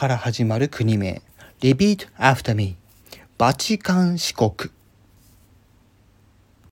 から始まる国名。Repeat after me. バチカン四国。